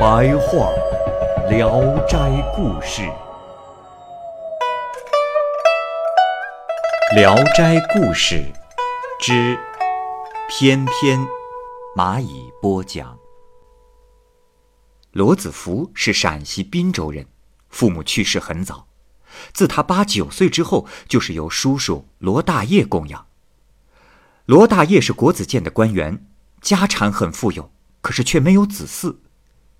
白话《聊斋故事》，《聊斋故事》之翩翩，蚂蚁播讲。罗子福是陕西滨州人，父母去世很早，自他八九岁之后，就是由叔叔罗大业供养。罗大业是国子监的官员，家产很富有，可是却没有子嗣，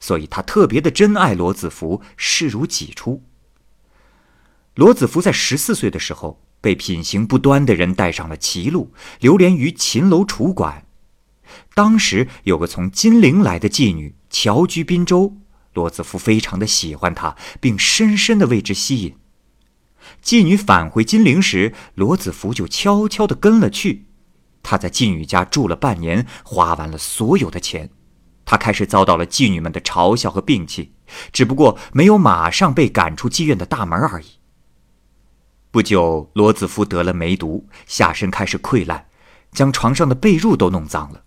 所以他特别的珍爱罗子福，视如己出。罗子福在十四岁的时候，被品行不端的人带上了歧路，流连于秦楼楚馆。当时有个从金陵来的妓女。侨居滨州，罗子福非常的喜欢她，并深深的为之吸引。妓女返回金陵时，罗子福就悄悄的跟了去。他在妓女家住了半年，花完了所有的钱。他开始遭到了妓女们的嘲笑和摒弃，只不过没有马上被赶出妓院的大门而已。不久，罗子福得了梅毒，下身开始溃烂，将床上的被褥都弄脏了。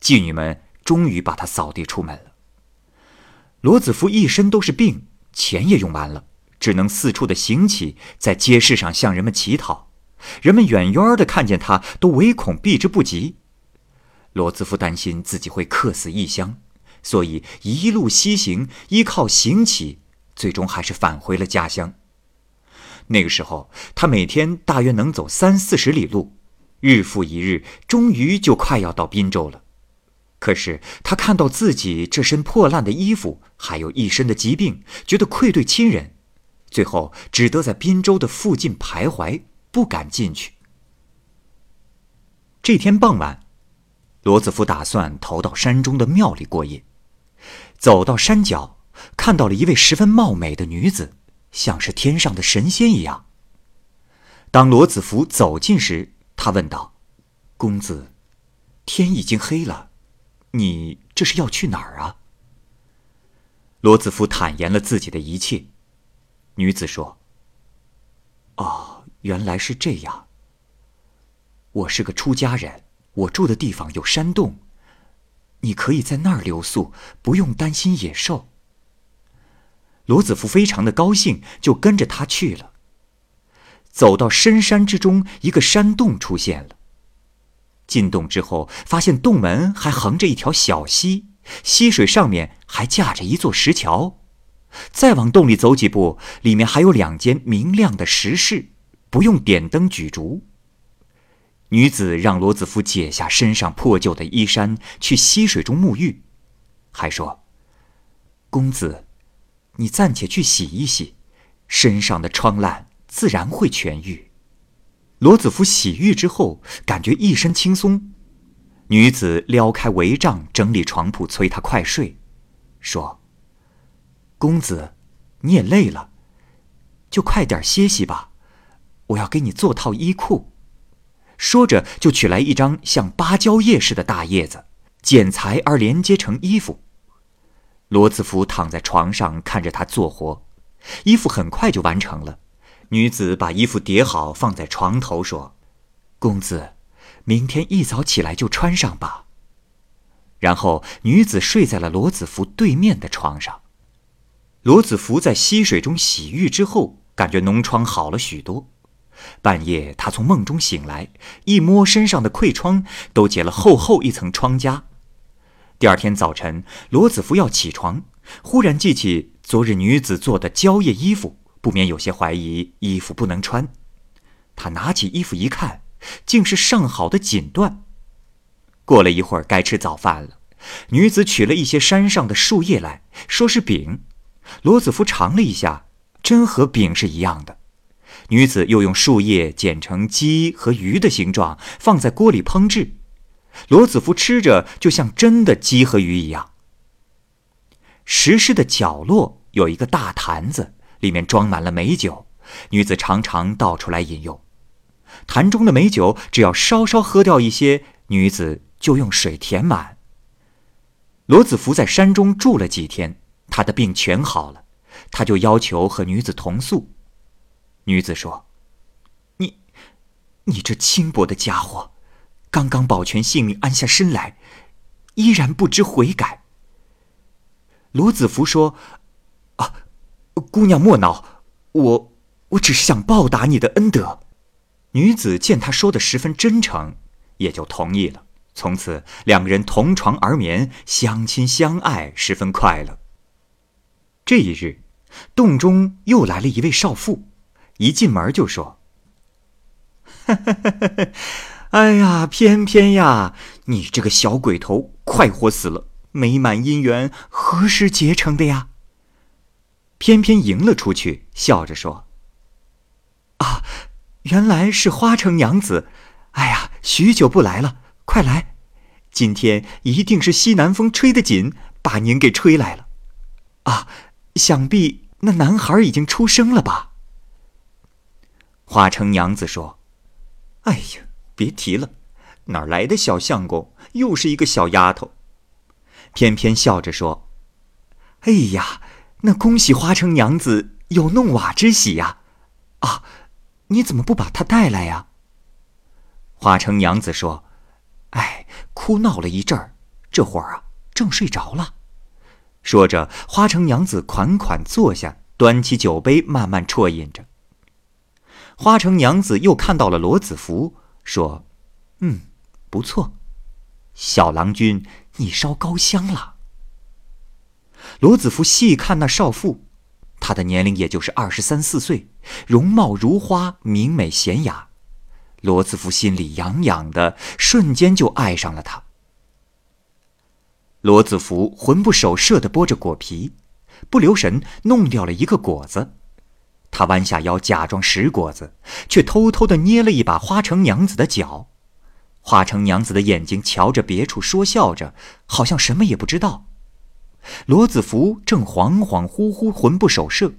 妓女们终于把他扫地出门了。罗子福一身都是病，钱也用完了，只能四处的行乞，在街市上向人们乞讨。人们远远的看见他，都唯恐避之不及。罗子福担心自己会客死异乡，所以一路西行，依靠行乞，最终还是返回了家乡。那个时候，他每天大约能走三四十里路，日复一日，终于就快要到滨州了。可是他看到自己这身破烂的衣服，还有一身的疾病，觉得愧对亲人，最后只得在滨州的附近徘徊，不敢进去。这天傍晚，罗子福打算逃到山中的庙里过夜。走到山脚，看到了一位十分貌美的女子，像是天上的神仙一样。当罗子福走近时，他问道：“公子，天已经黑了。”你这是要去哪儿啊？罗子福坦言了自己的一切。女子说：“哦，原来是这样。我是个出家人，我住的地方有山洞，你可以在那儿留宿，不用担心野兽。”罗子福非常的高兴，就跟着他去了。走到深山之中，一个山洞出现了。进洞之后，发现洞门还横着一条小溪，溪水上面还架着一座石桥。再往洞里走几步，里面还有两间明亮的石室，不用点灯举烛。女子让罗子福解下身上破旧的衣衫，去溪水中沐浴，还说：“公子，你暂且去洗一洗，身上的疮烂自然会痊愈。”罗子福洗浴之后，感觉一身轻松。女子撩开帷帐，整理床铺，催他快睡，说：“公子，你也累了，就快点歇息吧。我要给你做套衣裤。”说着，就取来一张像芭蕉叶似的大叶子，剪裁而连接成衣服。罗子福躺在床上看着他做活，衣服很快就完成了。女子把衣服叠好，放在床头，说：“公子，明天一早起来就穿上吧。”然后女子睡在了罗子福对面的床上。罗子福在溪水中洗浴之后，感觉脓疮好了许多。半夜，他从梦中醒来，一摸身上的溃疮，都结了厚厚一层疮痂。第二天早晨，罗子福要起床，忽然记起昨日女子做的蕉叶衣服。不免有些怀疑衣服不能穿，他拿起衣服一看，竟是上好的锦缎。过了一会儿，该吃早饭了。女子取了一些山上的树叶来说是饼，罗子福尝了一下，真和饼是一样的。女子又用树叶剪成鸡和鱼的形状，放在锅里烹制。罗子福吃着就像真的鸡和鱼一样。石室的角落有一个大坛子，里面装满了美酒，女子常常倒出来饮用。坛中的美酒只要稍稍喝掉一些，女子就用水填满。罗子福在山中住了几天，他的病全好了，他就要求和女子同宿。女子说：“你，你这轻薄的家伙，刚刚保全性命安下身来，依然不知悔改。”罗子福说：“啊，姑娘莫恼，我我只是想报答你的恩德。”女子见他说的十分真诚，也就同意了。从此，两人同床而眠，相亲相爱，十分快乐。这一日，洞中又来了一位少妇，一进门就说：“哎呀，偏偏呀，你这个小鬼头，快活死了！美满姻缘何时结成的呀？”偏偏迎了出去，笑着说：“啊。”原来是花城娘子，哎呀，许久不来了，快来！今天一定是西南风吹得紧，把您给吹来了。啊，想必那男孩已经出生了吧？花城娘子说：“哎呀，别提了，哪来的小相公？又是一个小丫头。”偏偏笑着说：“哎呀，那恭喜花城娘子有弄瓦之喜呀！啊。”你怎么不把她带来呀？花城娘子说：“哎，哭闹了一阵儿，这会儿啊，正睡着了。”说着，花城娘子款款坐下，端起酒杯，慢慢啜饮着。花城娘子又看到了罗子福，说：“嗯，不错，小郎君，你烧高香了。”罗子福细看那少妇。她的年龄也就是二十三四岁，容貌如花，明美娴雅。罗子福心里痒痒的，瞬间就爱上了她。罗子福魂不守舍的剥着果皮，不留神弄掉了一个果子。他弯下腰假装拾果子，却偷偷的捏了一把花城娘子的脚。花城娘子的眼睛瞧着别处，说笑着，好像什么也不知道。罗子福正恍恍惚惚、魂不守舍，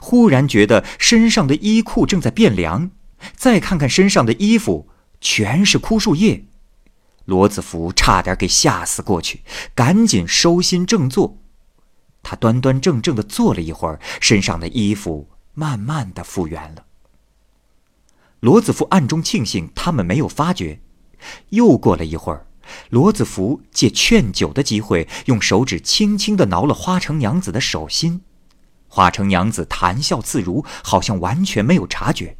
忽然觉得身上的衣裤正在变凉，再看看身上的衣服，全是枯树叶。罗子福差点给吓死过去，赶紧收心正坐。他端端正正的坐了一会儿，身上的衣服慢慢的复原了。罗子福暗中庆幸他们没有发觉。又过了一会儿。罗子福借劝酒的机会，用手指轻轻的挠了花城娘子的手心。花城娘子谈笑自如，好像完全没有察觉。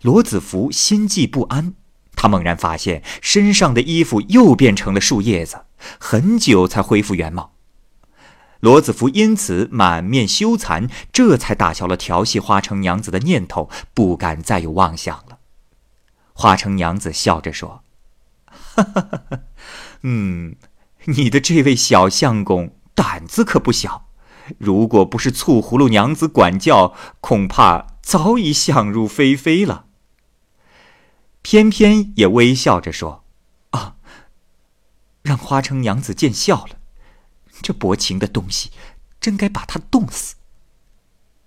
罗子福心悸不安，他猛然发现身上的衣服又变成了树叶子，很久才恢复原貌。罗子福因此满面羞惭，这才打消了调戏花城娘子的念头，不敢再有妄想了。花城娘子笑着说。哈哈哈哈嗯，你的这位小相公胆子可不小，如果不是醋葫芦娘子管教，恐怕早已想入非非了。偏偏也微笑着说：“啊，让花城娘子见笑了，这薄情的东西，真该把他冻死。”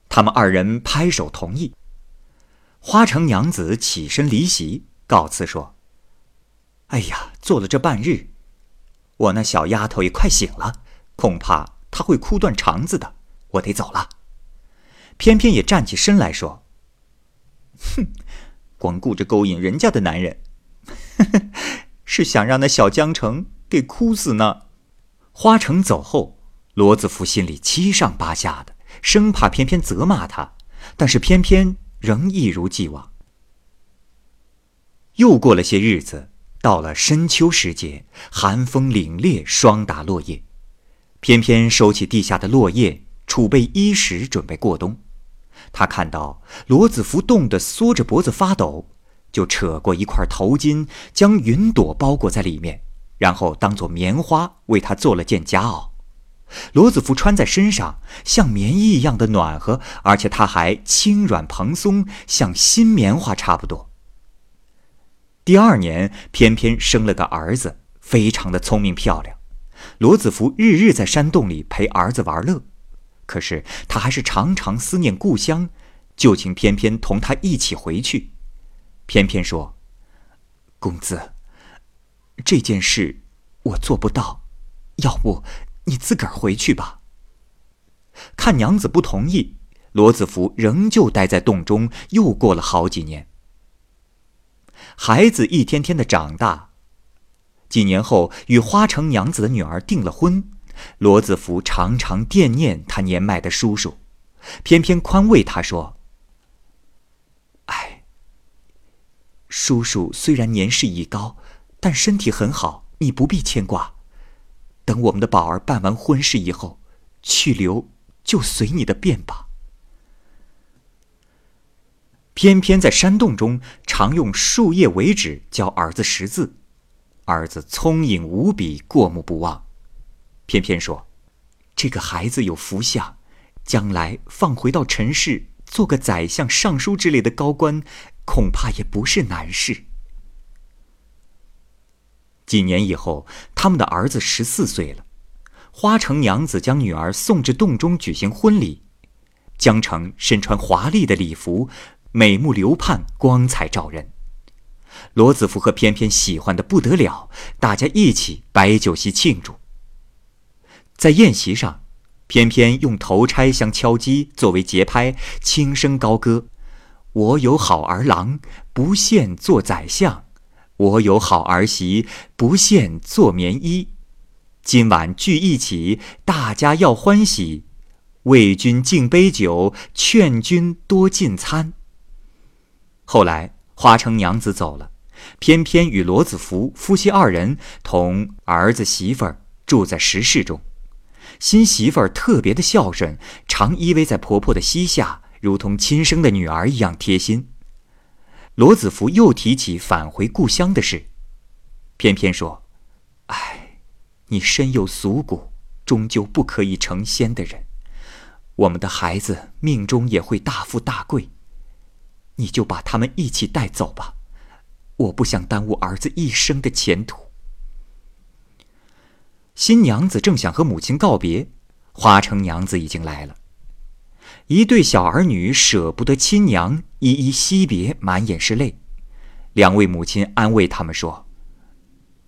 他们二人拍手同意。花城娘子起身离席，告辞说。哎呀，坐了这半日，我那小丫头也快醒了，恐怕她会哭断肠子的，我得走了。偏偏也站起身来说：“哼，光顾着勾引人家的男人，是想让那小江城给哭死呢。”花城走后，罗子福心里七上八下的，生怕偏偏责骂他，但是偏偏仍一如既往。又过了些日子。到了深秋时节，寒风凛冽，霜打落叶。偏偏收起地下的落叶，储备衣食，准备过冬。他看到罗子福冻得缩着脖子发抖，就扯过一块头巾，将云朵包裹在里面，然后当做棉花为他做了件夹袄。罗子福穿在身上，像棉衣一样的暖和，而且它还轻软蓬松，像新棉花差不多。第二年，偏偏生了个儿子，非常的聪明漂亮。罗子福日日在山洞里陪儿子玩乐，可是他还是常常思念故乡，就请偏偏同他一起回去。偏偏说：“公子，这件事我做不到，要不你自个儿回去吧。”看娘子不同意，罗子福仍旧待在洞中，又过了好几年。孩子一天天的长大，几年后与花城娘子的女儿订了婚。罗子福常常惦念他年迈的叔叔，偏偏宽慰他说：“哎，叔叔虽然年事已高，但身体很好，你不必牵挂。等我们的宝儿办完婚事以后，去留就随你的便吧。”偏偏在山洞中，常用树叶为纸教儿子识字。儿子聪颖无比，过目不忘。偏偏说：“这个孩子有福相，将来放回到尘世，做个宰相、尚书之类的高官，恐怕也不是难事。”几年以后，他们的儿子十四岁了。花城娘子将女儿送至洞中举行婚礼，江城身穿华丽的礼服。美目流盼，光彩照人。罗子福和翩翩喜欢的不得了，大家一起摆酒席庆祝。在宴席上，翩翩用头钗相敲击作为节拍，轻声高歌：“我有好儿郎，不羡做宰相；我有好儿媳，不羡做棉衣。今晚聚一起，大家要欢喜。为君敬杯酒，劝君多进餐。”后来，花城娘子走了，偏偏与罗子福夫妻二人同儿子媳妇儿住在石室中。新媳妇儿特别的孝顺，常依偎在婆婆的膝下，如同亲生的女儿一样贴心。罗子福又提起返回故乡的事，偏偏说：“唉，你身有俗骨，终究不可以成仙的人，我们的孩子命中也会大富大贵。”你就把他们一起带走吧，我不想耽误儿子一生的前途。新娘子正想和母亲告别，花城娘子已经来了。一对小儿女舍不得亲娘，依依惜别，满眼是泪。两位母亲安慰他们说：“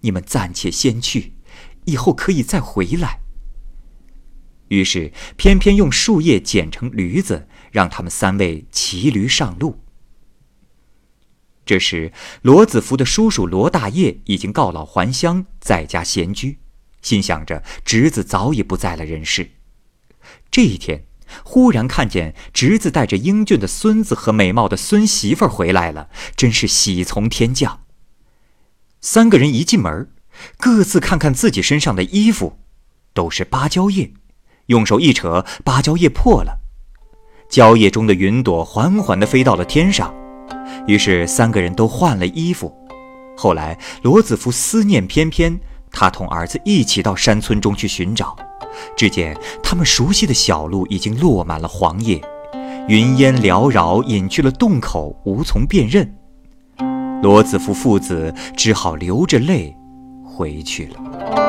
你们暂且先去，以后可以再回来。”于是偏偏用树叶剪成驴子，让他们三位骑驴上路。这时，罗子福的叔叔罗大业已经告老还乡，在家闲居，心想着侄子早已不在了人世。这一天，忽然看见侄子带着英俊的孙子和美貌的孙媳妇回来了，真是喜从天降。三个人一进门，各自看看自己身上的衣服，都是芭蕉叶，用手一扯，芭蕉叶破了，蕉叶中的云朵缓缓地飞到了天上。于是三个人都换了衣服。后来罗子福思念翩翩，他同儿子一起到山村中去寻找。只见他们熟悉的小路已经落满了黄叶，云烟缭绕，隐去了洞口，无从辨认。罗子福父子只好流着泪回去了。